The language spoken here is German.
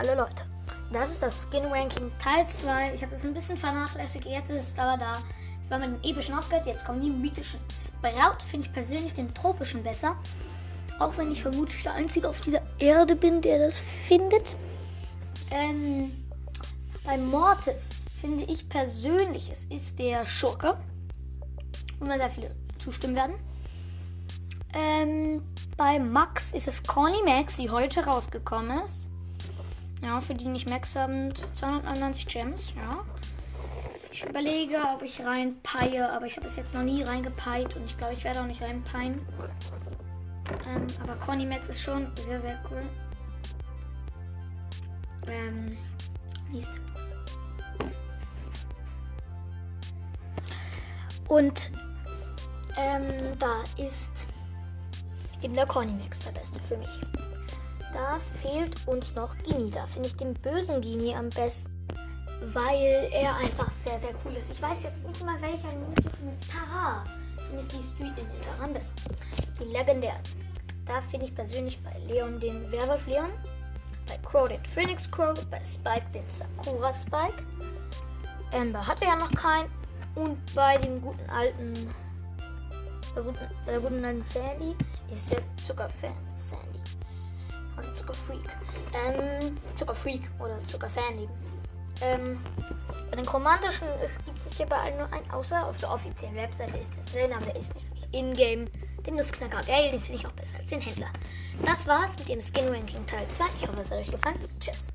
Hallo Leute. Das ist das Skin Ranking Teil 2. Ich habe es ein bisschen vernachlässigt. Jetzt ist es aber da. Ich war mit dem epischen aufgehört. Jetzt kommen die mythischen. Sprout finde ich persönlich den tropischen besser. Auch wenn ich vermutlich der Einzige auf dieser Erde bin, der das findet. Ähm, bei Mortis finde ich persönlich, es ist der Schurke. Und mir sehr viele zustimmen werden. Ähm, bei Max ist es Conny Max, die heute rausgekommen ist. Ja, für die nicht Max haben 299 Gems, ja. Ich überlege, ob ich reinpeie, aber ich habe es jetzt noch nie reingepeit und ich glaube, ich werde auch nicht reinpeien. Ähm, aber Conny Max ist schon sehr, sehr cool. Ähm, ist Und ähm, da ist eben der Cornymax der beste für mich. Da fehlt uns noch Gini. Da finde ich den bösen Gini am besten, weil er einfach sehr, sehr cool ist. Ich weiß jetzt nicht mal welcher mythischen Tara finde ich die Street in Tara am besten. Die legendären. Da finde ich persönlich bei Leon den Werwolf Leon, bei Crow den Phoenix Crow, bei Spike den Sakura Spike. Amber hatte ja noch keinen. Und bei dem guten alten, der guten, der guten alten Sandy ist der Zuckerfan Sandy. Oder Zuckerfreak. Ähm, Zuckerfreak oder Zuckerfan eben. Ähm, bei den chromantischen gibt es hier bei allen nur einen, außer auf der offiziellen Webseite ist der drin, aber der ist nicht in-game. Den Nussknacker geil, den finde ich auch besser als den Händler. Das war's mit dem Skin Ranking Teil 2. Ich hoffe, es hat euch gefallen. Tschüss.